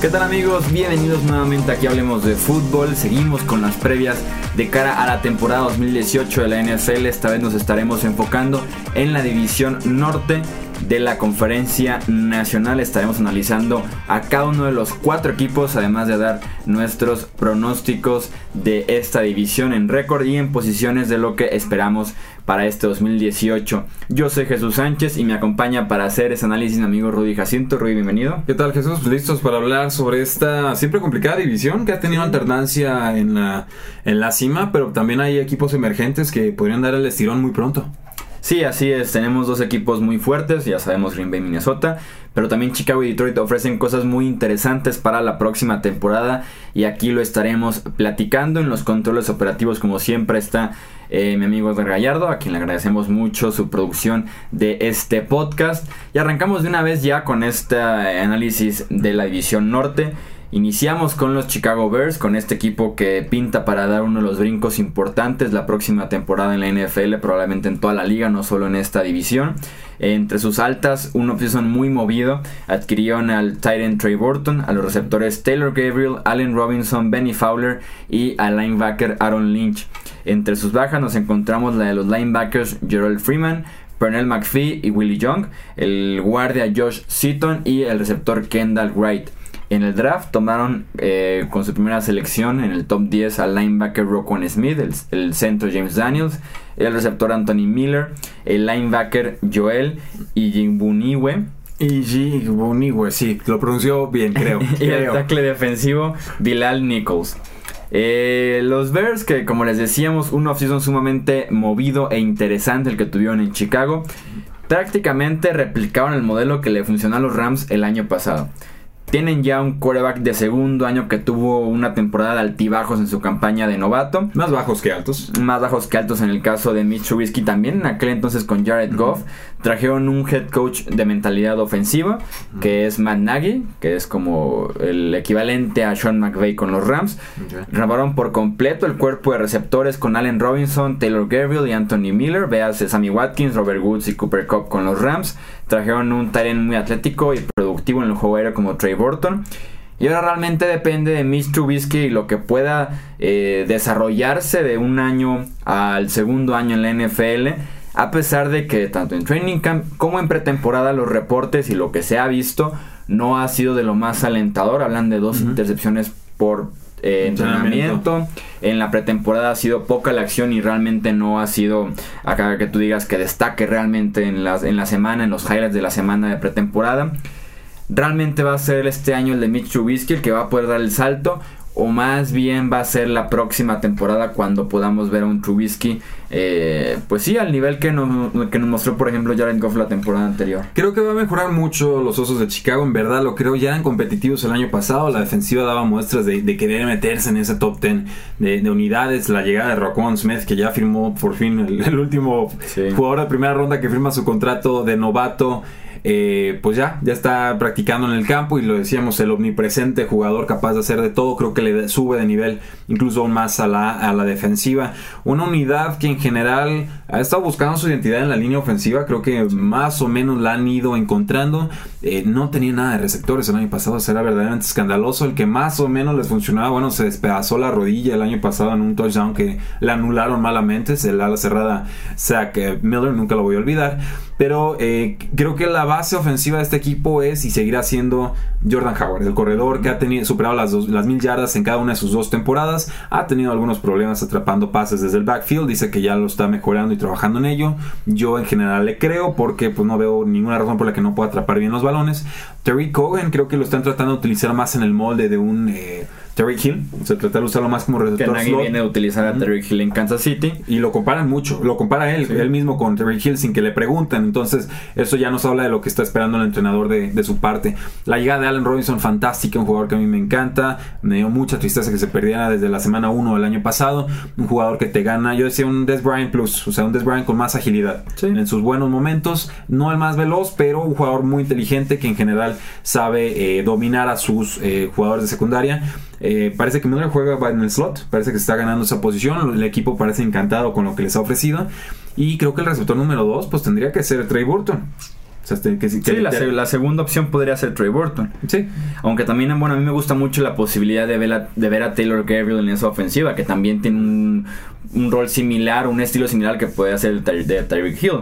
¿Qué tal amigos? Bienvenidos nuevamente aquí Hablemos de Fútbol. Seguimos con las previas de cara a la temporada 2018 de la NFL. Esta vez nos estaremos enfocando en la división norte de la conferencia nacional. Estaremos analizando a cada uno de los cuatro equipos, además de dar nuestros pronósticos de esta división en récord y en posiciones de lo que esperamos para este 2018. Yo soy Jesús Sánchez y me acompaña para hacer ese análisis mi amigo Rudy Jacinto. Rudy, bienvenido. ¿Qué tal Jesús? Listos para hablar sobre esta siempre complicada división que ha tenido alternancia en la, en la cima, pero también hay equipos emergentes que podrían dar el estirón muy pronto. Sí, así es. Tenemos dos equipos muy fuertes, ya sabemos Green Bay Minnesota, pero también Chicago y Detroit ofrecen cosas muy interesantes para la próxima temporada y aquí lo estaremos platicando en los controles operativos como siempre está eh, mi amigo Edgar Gallardo, a quien le agradecemos mucho su producción de este podcast. Y arrancamos de una vez ya con este análisis de la división norte. Iniciamos con los Chicago Bears, con este equipo que pinta para dar uno de los brincos importantes la próxima temporada en la NFL, probablemente en toda la liga, no solo en esta división. Entre sus altas, un offseason muy movido. Adquirieron al Titan Trey Burton, a los receptores Taylor Gabriel, Allen Robinson, Benny Fowler y al linebacker Aaron Lynch. Entre sus bajas nos encontramos la de los linebackers Gerald Freeman, Pernell McPhee y Willie Young, el guardia Josh Seaton y el receptor Kendall Wright. En el draft tomaron eh, con su primera selección en el top 10 al linebacker Roquan Smith, el, centro James Daniels, el receptor Anthony Miller, el linebacker Joel Ijimbuniwe. Ijimbuniwe, sí, lo pronunció bien, creo. y el tackle defensivo Bilal Nichols. Eh, los Bears, que como les decíamos, un offseason sumamente movido e interesante el que tuvieron en Chicago, prácticamente replicaron el modelo que le funcionó a los Rams el año pasado. Tienen ya un quarterback de segundo año que tuvo una temporada de altibajos en su campaña de novato. Más bajos que altos. Más bajos que altos en el caso de Mitch Trubisky también. En aquel entonces con Jared Goff. Trajeron un head coach de mentalidad ofensiva, que es Matt Nagy, que es como el equivalente a Sean McVay con los Rams. Okay. por completo el cuerpo de receptores con Allen Robinson, Taylor Gabriel y Anthony Miller. Veas Sammy Watkins, Robert Woods y Cooper Cup con los Rams. Trajeron un Tyrant muy atlético y productivo en el juego aéreo como Trey Burton. Y ahora realmente depende de Mitch Trubisky y lo que pueda eh, desarrollarse de un año al segundo año en la NFL. A pesar de que tanto en training camp como en pretemporada los reportes y lo que se ha visto no ha sido de lo más alentador. Hablan de dos intercepciones por eh, entrenamiento. En la pretemporada ha sido poca la acción y realmente no ha sido acá que tú digas que destaque realmente en, las, en la semana, en los highlights de la semana de pretemporada. Realmente va a ser este año el de Mitch Trubisky el que va a poder dar el salto o más bien va a ser la próxima temporada cuando podamos ver a un Trubisky, eh, pues sí, al nivel que nos, que nos mostró, por ejemplo, Jared Goff la temporada anterior. Creo que va a mejorar mucho los Osos de Chicago, en verdad lo creo, ya eran competitivos el año pasado, la defensiva daba muestras de, querer meterse en ese top 10 de, unidades, la llegada de Roquan Smith, que ya firmó por fin el, último jugador de primera ronda que firma su contrato de novato. Eh, pues ya, ya está practicando en el campo y lo decíamos, el omnipresente jugador capaz de hacer de todo, creo que le sube de nivel incluso más a la, a la defensiva. Una unidad que en general ha estado buscando su identidad en la línea ofensiva, creo que más o menos la han ido encontrando. Eh, no tenía nada de receptores el año pasado, era verdaderamente escandaloso. El que más o menos les funcionaba, bueno, se despedazó la rodilla el año pasado en un touchdown que le anularon malamente, el ala cerrada Zach eh, Miller, nunca lo voy a olvidar. Pero creo que la base ofensiva de este equipo es y seguirá siendo Jordan Howard, el corredor que ha tenido, superado las, las mil yardas en cada una de sus dos temporadas. Ha tenido algunos problemas atrapando pases desde el backfield. Dice que ya lo está mejorando y trabajando en ello. Yo en general le creo porque pues, no veo ninguna razón por la que no pueda atrapar bien los balones. Terry Cohen creo que lo están tratando de utilizar más en el molde de un... Eh, Terry Hill. Se trata de usarlo más como receptor que viene a utilizar a Terry Hill en Kansas City. Y lo comparan mucho. Lo compara él, él mismo con Terry Hill sin que le pregunten. Entonces, eso ya nos habla de lo que está esperando el entrenador de, su parte. La llegada de Allen Robinson, fantástica. Un jugador que a mí me encanta. Me dio mucha tristeza que se perdiera desde la semana 1 del año pasado. Un jugador que te gana. Yo decía un Des Bryant Plus. O sea, un Des Bryant con más agilidad. En sus buenos momentos. No el más veloz, pero un jugador muy inteligente que en general sabe eh, dominar a sus eh, jugadores de secundaria. Eh, parece que Miller juega en el slot, parece que está ganando esa posición, el equipo parece encantado con lo que les ha ofrecido y creo que el receptor número 2 pues tendría que ser Trey Burton. sea, este, que, sí, la, la, segunda opción podría ser Trey Burton. Sí. Aunque también, bueno, a mí me gusta mucho la posibilidad de ver a, de ver a Taylor Gabriel en esa ofensiva, que también tiene un, un rol similar, un estilo similar que puede hacer de Tyreek Hill.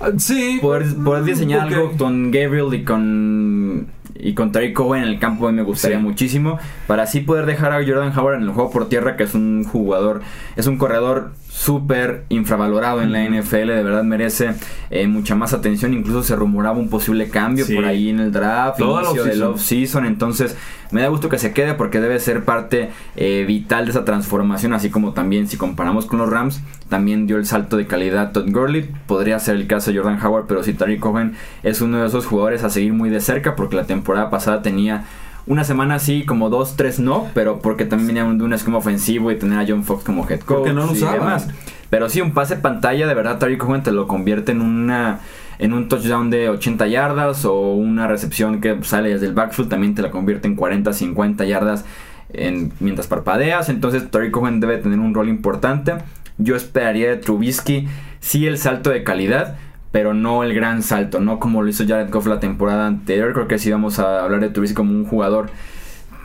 Ah, sí. Poder, poder diseñar algo con Gabriel y con y con Tariq Cohen en el campo me gustaría muchísimo para así poder dejar a Jordan Howard en el juego por tierra que es un jugador es un corredor súper infravalorado en la NFL, de verdad merece eh, mucha más atención, incluso se rumoraba un posible cambio por ahí en el draft, inicio del off-season, entonces me da gusto que se quede porque debe ser parte eh, vital de esa transformación, así como también si comparamos con los Rams, también dio el salto de calidad Todd Gurley, podría ser el caso de Jordan Howard, pero si Tariq Cohen es uno de esos jugadores a seguir muy de cerca porque la temporada pasada tenía una semana sí, como dos, tres no, pero porque también venía de un esquema ofensivo y tener a John Fox como head coach porque no lo y demás. Pero sí, un pase pantalla, de verdad, Tariq Cohen te lo convierte en una en un touchdown de 80 yardas o una recepción que sale desde el backfield también te la convierte en 40, 50 yardas en, mientras parpadeas. Entonces Tariq Cohen debe tener un rol importante. Yo esperaría de Trubisky sí el salto de calidad, pero no el gran salto, no como lo hizo Jared Goff la temporada anterior. Creo que sí vamos a hablar de Trubisky como un jugador.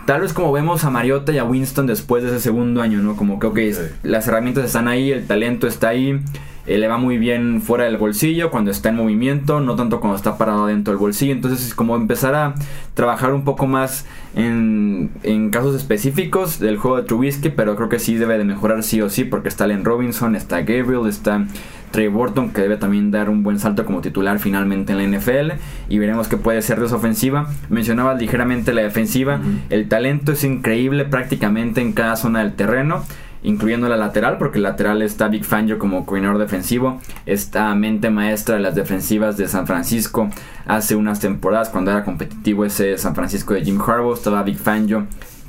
Tal vez como vemos a Mariota y a Winston después de ese segundo año, ¿no? Como que, ok, las herramientas están ahí, el talento está ahí, eh, le va muy bien fuera del bolsillo cuando está en movimiento, no tanto cuando está parado dentro del bolsillo. Entonces es como empezar a trabajar un poco más en, en casos específicos del juego de Trubisky, pero creo que sí debe de mejorar sí o sí porque está Len Robinson, está Gabriel, está Trey Burton, que debe también dar un buen salto como titular finalmente en la NFL. Y veremos qué puede ser de esa ofensiva. Mencionaba ligeramente la defensiva. El talento es increíble prácticamente en cada zona del terreno incluyendo la lateral, porque el lateral está Big Fangio como coordinador defensivo, esta mente maestra de las defensivas de San Francisco hace unas temporadas cuando era competitivo ese San Francisco de Jim Harbaugh, estaba Big Fangio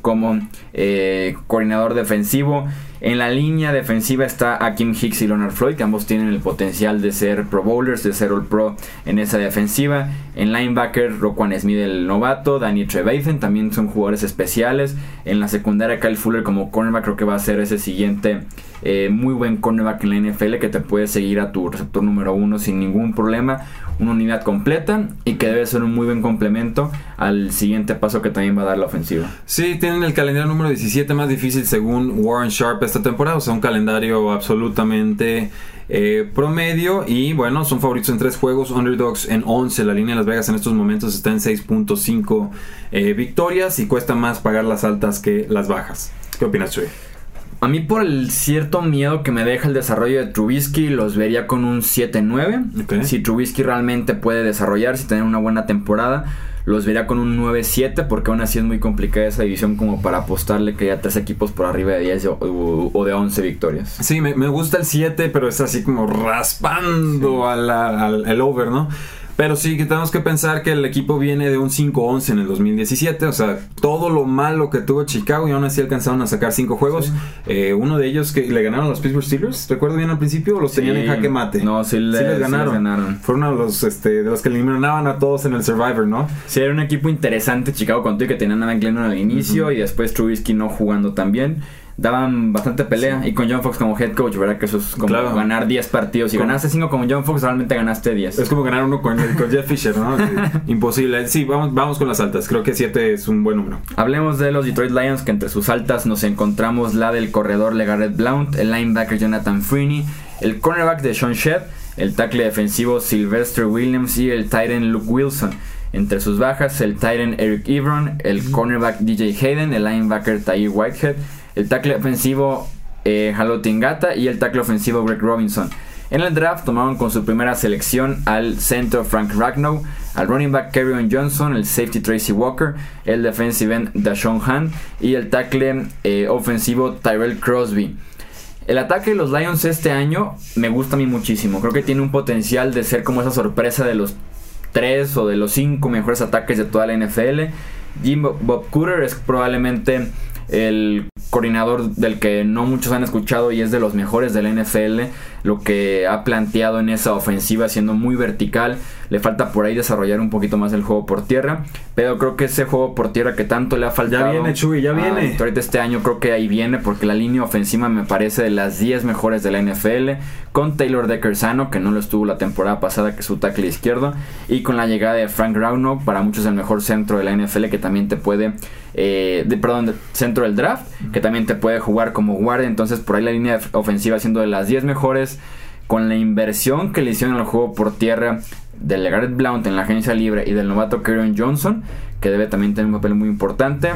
como eh, coordinador defensivo. En la línea defensiva está Akim Hicks y Leonard Floyd, que ambos tienen el potencial de ser Pro Bowlers, de ser All Pro en esa defensiva. En linebacker, Roquan Smith, el novato, Danny Trevathan, también son jugadores especiales. En la secundaria, Kyle Fuller como cornerback, creo que va a ser ese siguiente eh, muy buen cornerback en la NFL que te puede seguir a tu receptor número uno sin ningún problema una unidad completa y que debe ser un muy buen complemento al siguiente paso que también va a dar la ofensiva. Sí, tienen el calendario número 17 más difícil según Warren Sharp esta temporada, o sea, un calendario absolutamente eh, promedio y bueno, son favoritos en tres juegos, underdogs en 11, la línea de Las Vegas en estos momentos está en 6.5 eh, victorias y cuesta más pagar las altas que las bajas. ¿Qué opinas, Chuy? A mí por el cierto miedo que me deja el desarrollo de Trubisky, los vería con un 7-9. Si Trubisky realmente puede desarrollarse y tener una buena temporada, los vería con un 9-7 porque aún así es muy complicada esa división como para apostarle que haya tres equipos por arriba de 10 o, de 11 victorias. Sí, me, gusta el 7, pero es así como raspando al, al over, ¿no? Pero sí que tenemos que pensar que el equipo viene de un 5-11 en el 2017. O sea, todo lo malo que tuvo Chicago y aún así alcanzaron a sacar 5 juegos. Eh, uno de ellos que le ganaron a los Pittsburgh Steelers. ¿Recuerdo bien al principio? ¿O los tenían en jaque mate? No, sí, les, ganaron. Fueron uno de los, este, de los que eliminaban a todos en el Survivor, ¿no? Sí, era un equipo interesante Chicago con que tenían a Glennon al inicio y después Trubisky no jugando tan bien daban bastante pelea. Y con John Fox como head coach, ¿verdad? Que eso es como ganar 10 partidos. Si ganaste 5 con John Fox, realmente ganaste 10. Es como ganar uno con, Jeff Fisher, ¿no? Imposible. Sí, vamos, vamos con las altas. Creo que 7 es un buen número. Hablemos de los Detroit Lions, que entre sus altas nos encontramos la del corredor LeGarrette Blount, el linebacker Jonathan Freeney, el cornerback de Sean Shedd, el tackle defensivo Sylvester Williams y el tight end Luke Wilson. Entre sus bajas, el tight end Eric Ebron, el cornerback DJ Hayden, el linebacker Tyre Whitehead, el tackle ofensivo eh, Tingata y el tackle ofensivo Greg Robinson. En el draft tomaron con su primera selección al centro Frank Ragnow, al running back Kerryon Johnson, el safety Tracy Walker, el defensive end Dashon Han y el tackle eh, ofensivo Tyrell Crosby. El ataque de los Lions este año me gusta a mí muchísimo. Creo que tiene un potencial de ser como esa sorpresa de los tres o de los cinco mejores ataques de toda la NFL. Jim Bob Cooter es probablemente el coordinador del que no muchos han escuchado y es de los mejores del NFL. Lo que ha planteado en esa ofensiva siendo muy vertical. Le falta por ahí desarrollar un poquito más el juego por tierra. Pero creo que ese juego por tierra que tanto le ha faltado. Ya viene, Chuy, ya viene. ahorita este año creo que ahí viene porque la línea ofensiva me parece de las 10 mejores de la NFL. Con Taylor Decker sano, que no lo estuvo la temporada pasada, que es su tackle izquierdo. Y con la llegada de Frank Rauno, para muchos el mejor centro de la NFL que también te puede. Eh, de, perdón, centro del draft, que también te puede jugar como guardia. Entonces, por ahí la línea ofensiva siendo de las 10 mejores. Con la inversión que le hicieron al juego por tierra del Garrett Blount en la agencia libre y del novato Kieran Johnson, que debe también tener un papel muy importante.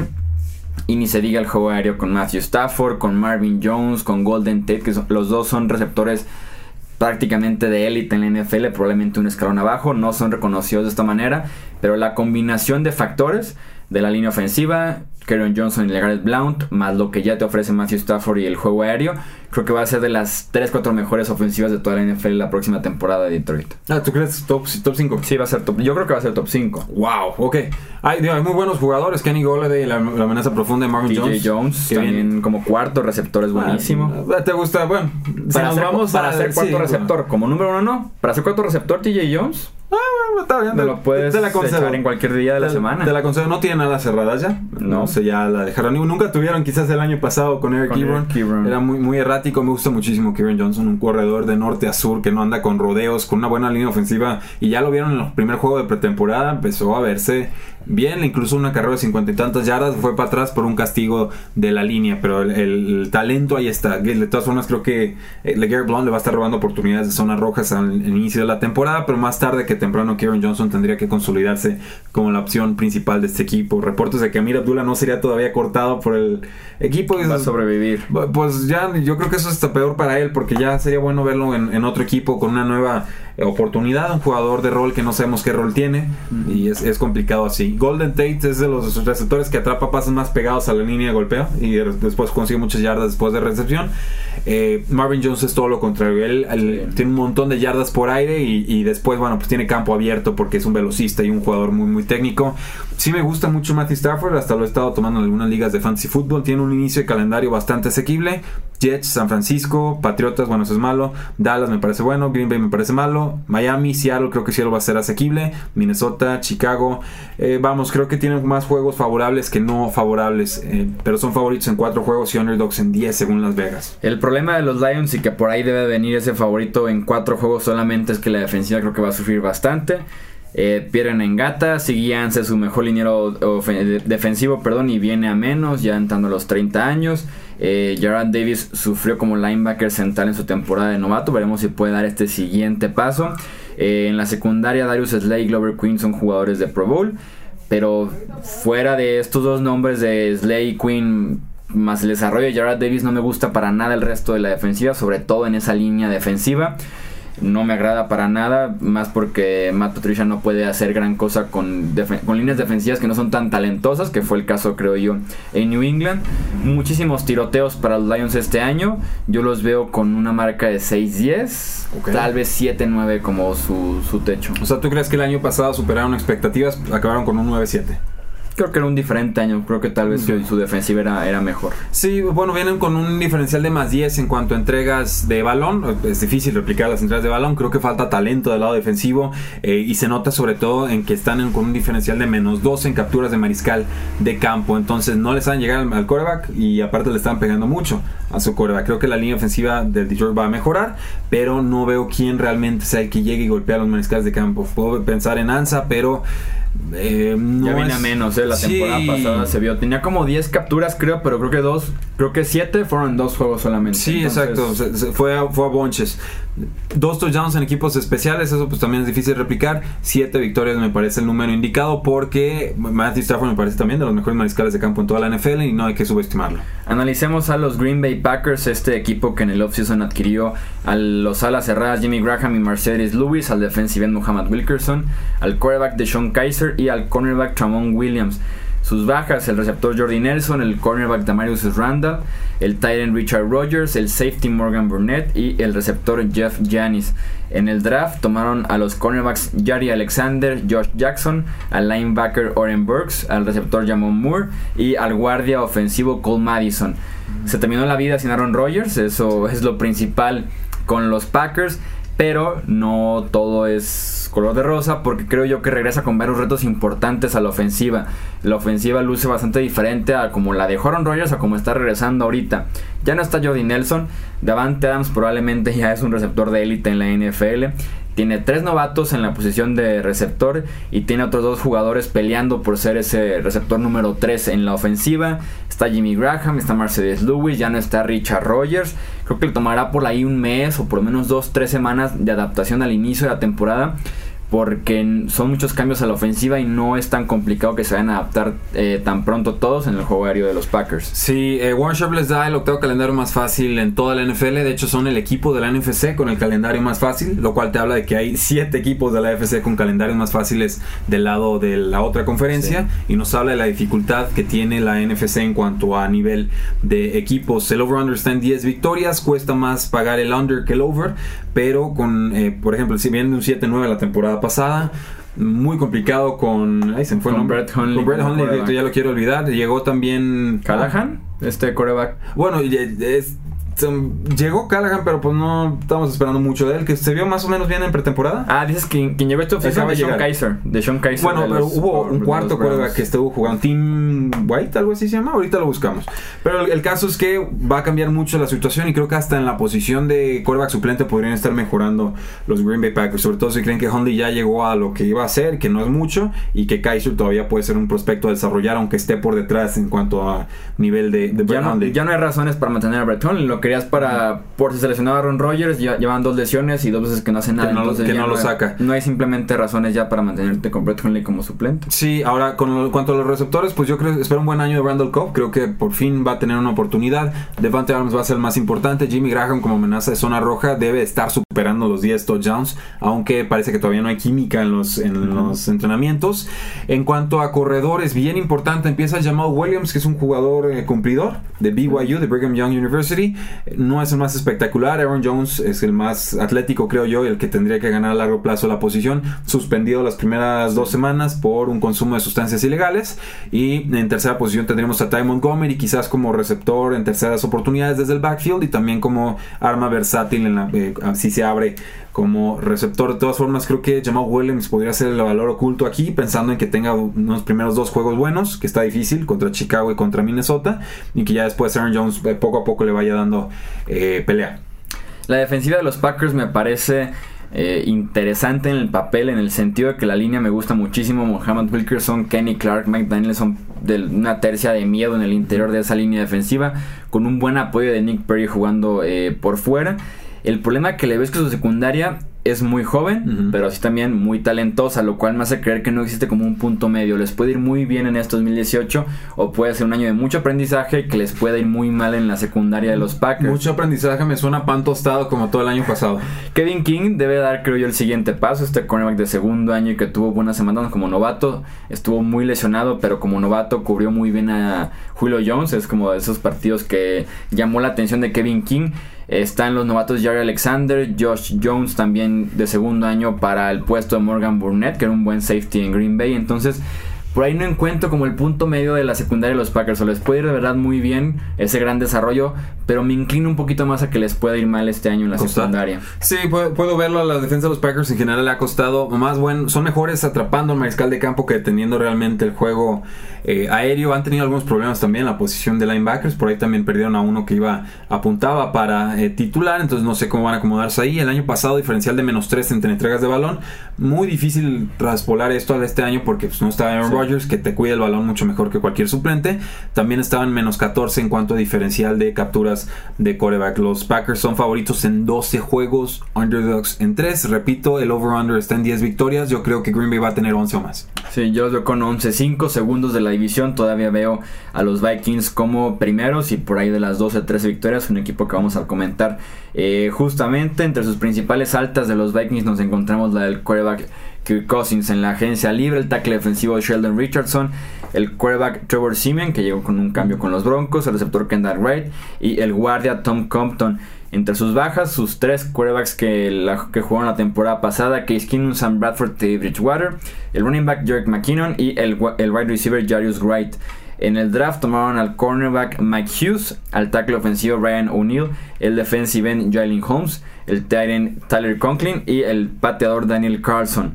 Y ni se diga el juego aéreo con Matthew Stafford, con Marvin Jones, con Golden Tate, que los dos son receptores prácticamente de élite en la NFL, probablemente un escalón abajo, no son reconocidos de esta manera, pero la combinación de factores de la línea ofensiva, Karen Johnson y Garrett Blount, más lo que ya te ofrece Matthew Stafford y el juego aéreo, creo que va a ser de las 3-4 mejores ofensivas de toda la NFL la próxima temporada de Detroit. Ah, ¿tú crees top 5? Sí, va a ser top. Yo creo que va a ser top 5. Wow, ok. Hay, hay muy buenos jugadores. Kenny Golladay, la, la amenaza profunda de Marvin Jones. Jones, también como cuarto receptor es buenísimo. Ah, ¿Te gusta? Bueno, para, ser, vamos para ser cuarto receptor, como número uno no. Para ser cuarto receptor, TJ Jones. Ah, bueno, está bien. Te lo puedes te la echar en cualquier día de la semana. Te la concedo. No tiene nada cerrada ya. No. sé, ya la dejaron. Nunca tuvieron quizás el año pasado con Eric Ebron. Era muy, muy errático. Me gusta muchísimo Kieran Johnson. Un corredor de norte a sur que no anda con rodeos, con una buena línea ofensiva. Y ya lo vieron en el primer juego de pretemporada. Empezó a verse bien, incluso una carrera de cincuenta y tantas yardas fue para atrás por un castigo de la línea, pero el, talento ahí está. De todas formas, creo que eh, LeGarrette Blount le va a estar robando oportunidades de zonas rojas al, inicio de la temporada, pero más tarde que temprano Kieran Johnson tendría que consolidarse como la opción principal de este equipo. Reportes de que Amir Abdullah no sería todavía cortado por el equipo. Va a sobrevivir. Pues ya, yo creo que eso está peor para él, porque ya sería bueno verlo en otro equipo con una nueva oportunidad, un jugador de rol que no sabemos qué rol tiene y es, complicado así. Golden Tate es de los receptores que atrapa pases más pegados a la línea de golpeo y después consigue muchas yardas después de recepción. Eh, Marvin Jones es todo lo contrario, él, tiene un montón de yardas por aire y, después, bueno, pues tiene campo abierto porque es un velocista y un jugador muy, muy técnico. Sí me gusta mucho Matthew Stafford, hasta lo he estado tomando en algunas ligas de fantasy football, tiene un inicio de calendario bastante asequible. Jets, San Francisco, Patriotas, bueno, eso es malo. Dallas me parece bueno, Green Bay me parece malo. Miami, Seattle, creo que Seattle va a ser asequible. Minnesota, Chicago. Eh, vamos, creo que tienen más juegos favorables que no favorables. Eh, pero son favoritos en cuatro juegos y underdogs en 10 según Las Vegas. El problema de los Lions y que por ahí debe venir ese favorito en cuatro juegos solamente es que la defensiva creo que va a sufrir bastante. Eh, pierden en gata, seguíanse su mejor liniero defensivo, perdón, y viene a menos, ya entrando a los 30 años. Eh, Davis sufrió como linebacker central en su temporada de novato. Veremos si puede dar este siguiente paso. Eh, en la secundaria, Darius Slay y Glover Queen son jugadores de Pro Bowl. Pero fuera de estos dos nombres de Slay y Queen, más el desarrollo de Davis, no me gusta para nada el resto de la defensiva, sobre todo en esa línea defensiva no me agrada para nada, más porque Matt Patricia no puede hacer gran cosa con, con líneas defensivas que no son tan talentosas, que fue el caso creo yo en New England. Muchísimos tiroteos para los Lions este año, yo los veo con una marca de 6-10, tal vez 7-9 como su, su techo. O sea, ¿tú crees que el año pasado superaron expectativas, acabaron con un 9-7? Creo que era un diferente año, creo que tal vez su, defensiva era, era, mejor. Sí, bueno, vienen con un diferencial de más 10 en cuanto a entregas de balón. Es difícil replicar las entregas de balón, creo que falta talento del lado defensivo eh, y se nota sobre todo en que están con un diferencial de menos 2 en capturas de mariscal de campo. Entonces no les saben llegar al, al coreback y aparte le están pegando mucho a su coreback. Creo que la línea ofensiva del Detroit va a mejorar, pero no veo quién realmente sea el que llegue y golpea a los mariscales de campo. Puedo pensar en Ansa, pero eh, ya viene a menos, eh, la temporada pasada se vio. Tenía como 10 capturas, creo, pero creo que dos, creo que 7 fueron dos juegos solamente. Sí, exacto. fue, a, fue a bonches. Dos touchdowns en equipos especiales, eso pues también es difícil replicar. 7 victorias me parece el número indicado porque Matthew Stafford me parece también de los mejores mariscales de campo en toda la NFL y no hay que subestimarlo. Analicemos a los Green Bay Packers, este equipo que en el offseason adquirió a los alas cerradas Jimmy Graham y Mercedes Lewis, al defensive end Muhammad Wilkerson, al quarterback de Sean Kaiser y al cornerback Tramon Williams. Sus bajas, el receptor Jordi Nelson, el cornerback Damarius Randall, el tight Richard Rogers, el safety Morgan Burnett y el receptor Jeff Janis. En el draft tomaron a los cornerbacks Jari Alexander, Josh Jackson, al linebacker Oren Burks, al receptor Jamon Moore y al guardia ofensivo Cole Madison. Se terminó la vida sin Aaron Rodgers, eso es lo principal con los Packers, pero no todo es color de rosa porque creo yo que regresa con varios retos importantes a la ofensiva. La ofensiva luce bastante diferente a como la de Aaron Rodgers a como está regresando ahorita. Ya no está Jody Nelson, Davante Adams probablemente ya es un receptor de élite en la NFL tiene tres novatos en la posición de receptor y tiene otros dos jugadores peleando por ser ese receptor número 3 en la ofensiva. Está Jimmy Graham, está Mercedes Lewis, ya no está Richard Rogers. Creo que le tomará por ahí un mes o por lo menos dos, tres semanas de adaptación al inicio de la temporada porque son muchos cambios a la ofensiva y no es tan complicado que se vayan a adaptar eh, tan pronto todos en el juego aéreo de los Packers. Sí, eh, Warren Sharp les da el octavo calendario más fácil en toda la NFL. De hecho, son el equipo de la NFC con el calendario más fácil, lo cual te habla de que hay siete equipos de la NFC con calendarios más fáciles del lado de la otra conferencia y nos habla de la dificultad que tiene la NFC en cuanto a nivel de equipos. El over-under está en 10 victorias, cuesta más pagar el under que el over, pero con, eh, por ejemplo, si viene un 7-9 la temporada pasada, muy complicado con. Ahí se fue con Brett Hundley. Con Brett Hundley, ya lo quiero olvidar. Llegó también. Callahan, este coreback. Bueno, es, Llegó Callaghan, pero pues no estamos esperando mucho de él, que se vio más o menos bien en pretemporada. Ah, dices que quien llegó esto fue de Sean Kaiser. De Sean Kaiser. Bueno, pero hubo un cuarto coreback que estuvo jugando, Team White, algo así se llama, ahorita lo buscamos. Pero el, caso es que va a cambiar mucho la situación y creo que hasta en la posición de coreback suplente podrían estar mejorando los Green Bay Packers, sobre todo si creen que Hundley ya llegó a lo que iba a ser, que no es mucho, y que Kaiser todavía puede ser un prospecto a desarrollar, aunque esté por detrás en cuanto a nivel de, de ya, no, ya no hay razones para mantener a Brett Hundley, lo para por si se lesionaba Aaron Rodgers, ya llevan dos lesiones y dos veces que no hace nada. Que no, entonces que no lo saca. No hay simplemente razones ya para mantenerte con Brett Hundley como suplente. Sí, ahora con cuanto a los receptores, pues yo creo espero un buen año de Randall Cobb. Creo que por fin va a tener una oportunidad. Devante Adams va a ser el más importante. Jimmy Graham como amenaza de zona roja debe estar superando los 10 touchdowns, aunque parece que todavía no hay química en los, en los entrenamientos. En cuanto a corredores, bien importante, empieza Jamal Williams, que es un jugador eh, cumplidor de BYU, de Brigham Young University. No es el más espectacular. Aaron Jones es el más atlético, creo yo, el que tendría que ganar a largo plazo la posición. Suspendido las primeras dos semanas por un consumo de sustancias ilegales. Y en tercera posición tendremos a Ty Montgomery, quizás como receptor en terceras oportunidades desde el backfield y también como arma versátil en la, eh, si se abre como receptor. De todas formas, creo que Jamal Williams podría ser el valor oculto aquí, pensando en que tenga unos primeros dos juegos buenos, que está difícil, contra Chicago y contra Minnesota, y que ya después Aaron Jones eh, poco a poco le vaya dando eh, pelea. La defensiva de los Packers me parece eh, interesante en el papel, en el sentido de que la línea me gusta muchísimo. Mohamed Wilkerson, Kenny Clark, Mike son de una tercia de miedo en el interior de esa línea defensiva, con un buen apoyo de Nick Perry jugando por fuera. El problema que le ves que su secundaria es muy joven, pero así también muy talentosa, lo cual me hace creer que no existe como un punto medio. Les puede ir muy bien en este 2018 o puede ser un año de mucho aprendizaje que les puede ir muy mal en la secundaria de los Packers. Mucho aprendizaje me suena pan tostado como todo el año pasado. Kevin King debe dar, creo yo, el siguiente paso. Este cornerback de segundo año y que tuvo buenas semanas como novato, estuvo muy lesionado, pero como novato cubrió muy bien a Julio Jones. Es como de esos partidos que llamó la atención de Kevin King. Están los novatos Jerry Alexander, Josh Jones también de segundo año para el puesto de Morgan Burnett, que era un buen safety en Green Bay. Entonces, por ahí no encuentro como el punto medio de la secundaria de los Packers. O les puede ir de verdad muy bien ese gran desarrollo, pero me inclino un poquito más a que les pueda ir mal este año en la secundaria. Sí, puedo, verlo. A la defensa de los Packers en general le ha costado más bueno. Son mejores atrapando al mariscal de campo que teniendo realmente el juego eh, aéreo. Han tenido algunos problemas también en la posición de linebackers. Por ahí también perdieron a uno que iba apuntaba para eh, titular. Entonces no sé cómo van a acomodarse ahí. El año pasado, diferencial de menos 3 entre entregas de balón. Muy difícil traspolar esto a este año porque pues, no estaba Aaron Que te cuida el balón mucho mejor que cualquier suplente. También estaban menos 14 en cuanto a diferencial de capturas de coreback. Los Packers son favoritos en 12 juegos, underdogs en 3. Repito, el over-under está en 10 victorias. Yo creo que Green Bay va a tener 11 o más. Sí, yo los veo con 11-5 segundos de la división. Todavía veo a los Vikings como primeros y por ahí de las 12-13 victorias. Un equipo que vamos a comentar eh, justamente. Entre sus principales altas de los Vikings nos encontramos la del quarterback Kirk Cousins en la agencia libre, el tackle defensivo Sheldon Richardson, el quarterback Trevor Simeon que llegó con un cambio con los Broncos, el receptor Kendall Wright y el guardia Tom Compton. Entre sus bajas, sus tres quarterbacks que, que jugaron la temporada pasada, Case Keenum, Sam Bradford y Bridgewater, el running back Jerick McKinnon y el, el wide receiver Jarius Wright. En el draft tomaron al cornerback Mike Hughes, al tackle ofensivo Ryan O'Neill, el defensive end Jalen Holmes, el tight end Tyler Conklin y el pateador Daniel Carlson.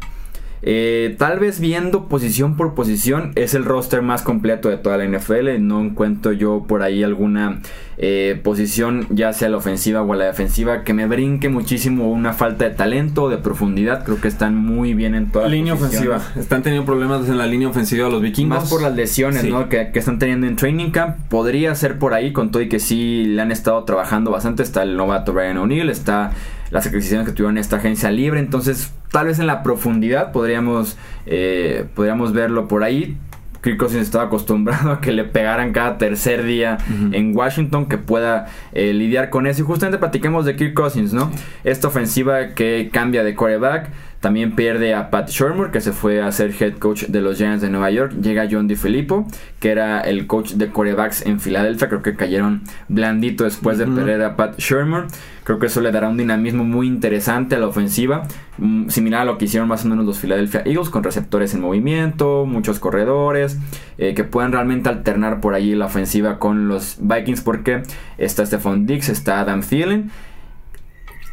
Eh, tal vez viendo posición por posición es el roster más completo de toda la NFL. No encuentro yo por ahí alguna eh, posición, ya sea la ofensiva o la defensiva, que me brinque muchísimo una falta de talento, de profundidad. Creo que están muy bien en toda la línea ofensiva. Están teniendo problemas en la línea ofensiva los vikingos. Más por las lesiones que, están teniendo en training camp. Podría ser por ahí, con todo y que sí le han estado trabajando bastante. Está el novato Brian O'Neill, está las adquisiciones que tuvieron en esta agencia libre. Entonces, tal vez en la profundidad podríamos, eh, podríamos verlo por ahí. Kirk Cousins estaba acostumbrado a que le pegaran cada tercer día en Washington, que pueda eh, lidiar con eso. Y justamente platiquemos de Kirk Cousins, ¿no? Esta ofensiva que cambia de quarterback. También pierde a Pat Shermer, que se fue a ser head coach de los Giants de Nueva York. Llega John DiFilippo, que era el coach de quarterbacks en Filadelfia. Creo que cayeron blandito después de perder a Pat Shermer. Creo que eso le dará un dinamismo muy interesante a la ofensiva, mm, similar a lo que hicieron más o menos los Philadelphia Eagles, con receptores en movimiento, muchos corredores, eh, que puedan realmente alternar por allí la ofensiva con los Vikings, porque está Stephon Dix, está Adam Thielen.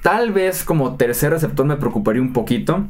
Tal vez como tercer receptor me preocuparía un poquito.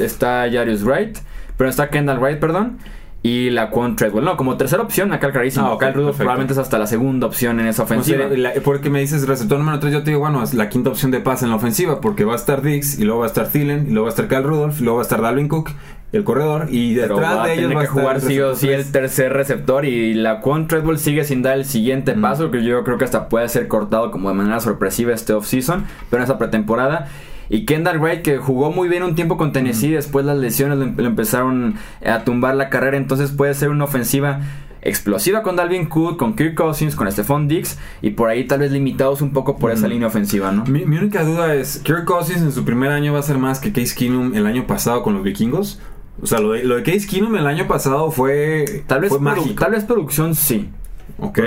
Está Jarius Wright, pero está Kendall Wright, perdón y la Quan Treadwell. No, como tercera opción, acá clarísimo. Ah, Rudolph probablemente es hasta la segunda opción en esa ofensiva. porque me dices receptor número 3, yo te digo, bueno, es la quinta opción de pase en la ofensiva, porque va a estar Dix, y luego va a estar Thielen, y luego va a estar Cal Rudolph, y luego va a estar Dalvin Cook, el corredor, y detrás de ellos va a que jugar sí o sí el tercer receptor, y la Quan Treadwell sigue sin dar el siguiente paso, que yo creo que hasta puede ser cortado como de manera sorpresiva este offseason, pero en esa pretemporada. Y Kendall Wright, que jugó muy bien un tiempo con Tennessee, después las lesiones le, empezaron a tumbar la carrera, entonces puede ser una ofensiva explosiva con Dalvin Cook, con Kirk Cousins, con Stephon Dix y por ahí tal vez limitados un poco por esa línea ofensiva, ¿no? Mi, única duda es, ¿Kirk Cousins en su primer año va a ser más que Case Keenum el año pasado con los vikingos? O sea, lo de, lo de Case Keenum el año pasado fue, tal vez mágico. Tal vez producción sí. Ok.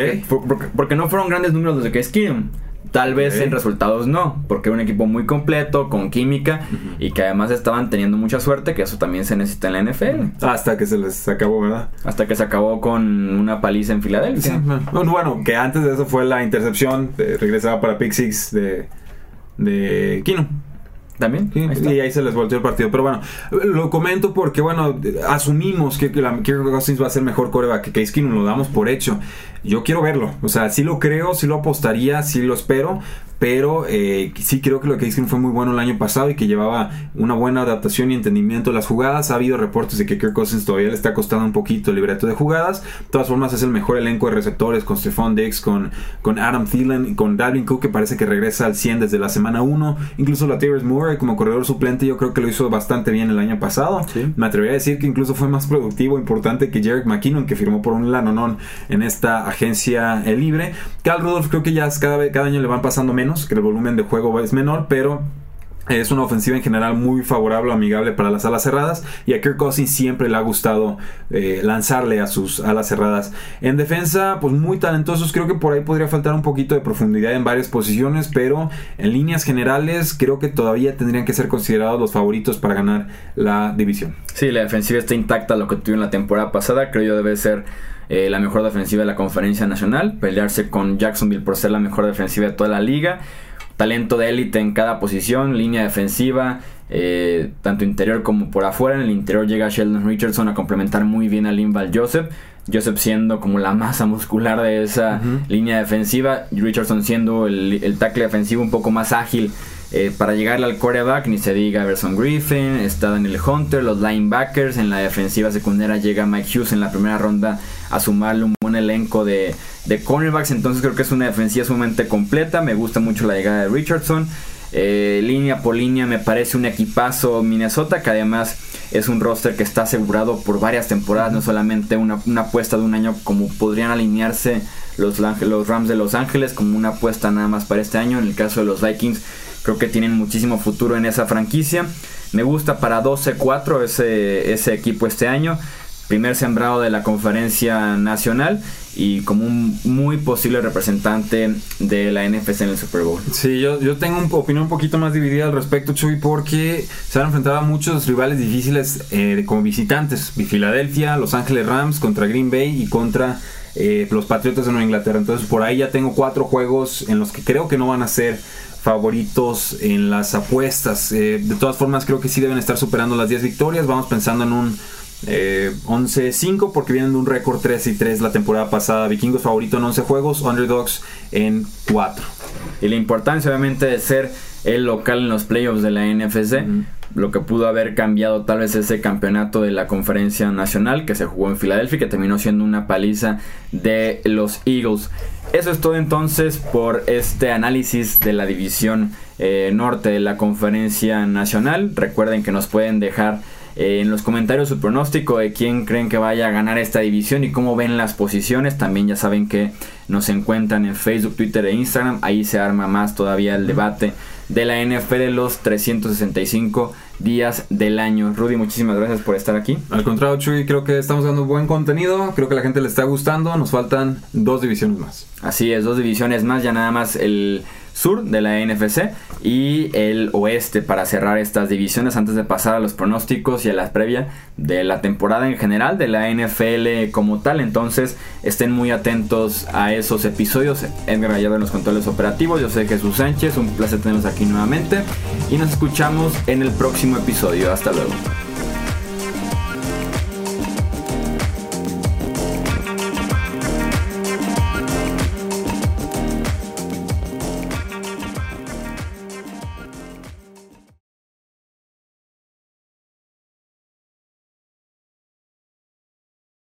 Porque, no fueron grandes números los de Case Keenum. Tal vez en resultados no, porque era un equipo muy completo, con química y que además estaban teniendo mucha suerte, que eso también se necesita en la NFL. Hasta que se les acabó, ¿verdad? Hasta que se acabó con una paliza en Filadelfia. Bueno, que antes de eso fue la intercepción, regresaba para Pick Six de, de Kino. También. y ahí se les volteó el partido. Pero bueno, lo comento porque, bueno, asumimos que, que la Kirk Cousins va a ser mejor coreback que Case Keenum, lo damos por hecho. Yo quiero verlo. O sea, sí lo creo, sí lo apostaría, sí lo espero pero eh, sí creo que lo que dicen fue muy bueno el año pasado y que llevaba una buena adaptación y entendimiento de las jugadas. Ha habido reportes de que Kirk Cousins todavía le está costando un poquito el libreto de jugadas. De todas formas, es el mejor elenco de receptores con Stephon Dix, con, con Adam Thielen, con Dalvin Cook, que parece que regresa al 100 desde la semana 1. Incluso la Tyrus Moore como corredor suplente, yo creo que lo hizo bastante bien el año pasado. Me atrevería a decir que incluso fue más productivo, importante que Jarek McKinnon, que firmó por un Lanonon en esta agencia libre. Cal Rudolph creo que ya cada, cada año le van pasando menos que el volumen de juego es menor, pero es una ofensiva en general muy favorable, amigable para las alas cerradas. Y a Kirk Cousins siempre le ha gustado eh, lanzarle a sus alas cerradas. En defensa, pues muy talentosos. Creo que por ahí podría faltar un poquito de profundidad en varias posiciones. Pero en líneas generales, creo que todavía tendrían que ser considerados los favoritos para ganar la división. Sí, la defensiva está intacta, lo que tuvieron la temporada pasada. Creo yo debe ser eh, la mejor defensiva de la conferencia nacional, pelearse con Jacksonville por ser la mejor defensiva de toda la liga, talento de élite en cada posición, línea defensiva, eh, tanto interior como por afuera. En el interior llega Sheldon Richardson a complementar muy bien a Linval Joseph. Joseph siendo como la masa muscular de esa línea defensiva, Richardson siendo el, el tackle defensivo un poco más ágil eh, para llegarle al quarterback, ni se diga Everson Griffin, está Daniel Hunter, los linebackers. En la defensiva secundaria llega Mike Hughes en la primera ronda a sumarle un buen elenco de, de cornerbacks. Entonces creo que es una defensiva sumamente completa. Me gusta mucho la llegada de Richardson. Eh, línea por línea me parece un equipazo Minnesota que además es un roster que está asegurado por varias temporadas, no solamente una, apuesta de un año como podrían alinearse los, los Rams de Los Ángeles como una apuesta nada más para este año. En el caso de los Vikings creo que tienen muchísimo futuro en esa franquicia. Me gusta para 12-4 ese, ese equipo este año primer sembrado de la conferencia nacional y como un muy posible representante de la NFC en el Super Bowl. Sí, yo, yo tengo una opinión un poquito más dividida al respecto, Chuy, porque se han enfrentado a muchos rivales difíciles eh, como visitantes. Filadelfia, Los Ángeles Rams contra Green Bay y contra eh, los Patriotas de Nueva Inglaterra. Entonces por ahí ya tengo cuatro juegos en los que creo que no van a ser favoritos en las apuestas. Eh, de todas formas creo que sí deben estar superando las 10 victorias. Vamos pensando en un eh, 11-5 porque vienen de un récord 3 y 3 la temporada pasada. Vikingos favorito en 11 juegos, Underdogs en 4. Y la importancia obviamente de ser el local en los playoffs de la NFC. Lo que pudo haber cambiado tal vez ese campeonato de la conferencia nacional que se jugó en Filadelfia, que terminó siendo una paliza de los Eagles. Eso es todo entonces por este análisis de la división eh, norte de la conferencia nacional. Recuerden que nos pueden dejar eh, en los comentarios su pronóstico de quién creen que vaya a ganar esta división y cómo ven las posiciones. También ya saben que nos encuentran en Facebook, Twitter e Instagram. Ahí se arma más todavía el debate de la NFL de los 365 días del año. Rudy, muchísimas gracias por estar aquí. Al contrario, Chuy, creo que estamos dando buen contenido. Creo que a la gente le está gustando. Nos faltan dos divisiones más. Así es, dos divisiones más. Ya nada más el sur de la NFC y el oeste para cerrar estas divisiones antes de pasar a los pronósticos y a la previa de la temporada en general de la NFL como tal. Entonces estén muy atentos a esos episodios. Edgar Gallardo en los controles operativos. Yo soy Jesús Sánchez. Un placer tenerlos aquí nuevamente. Y nos escuchamos en el próximo episodio. Hasta luego.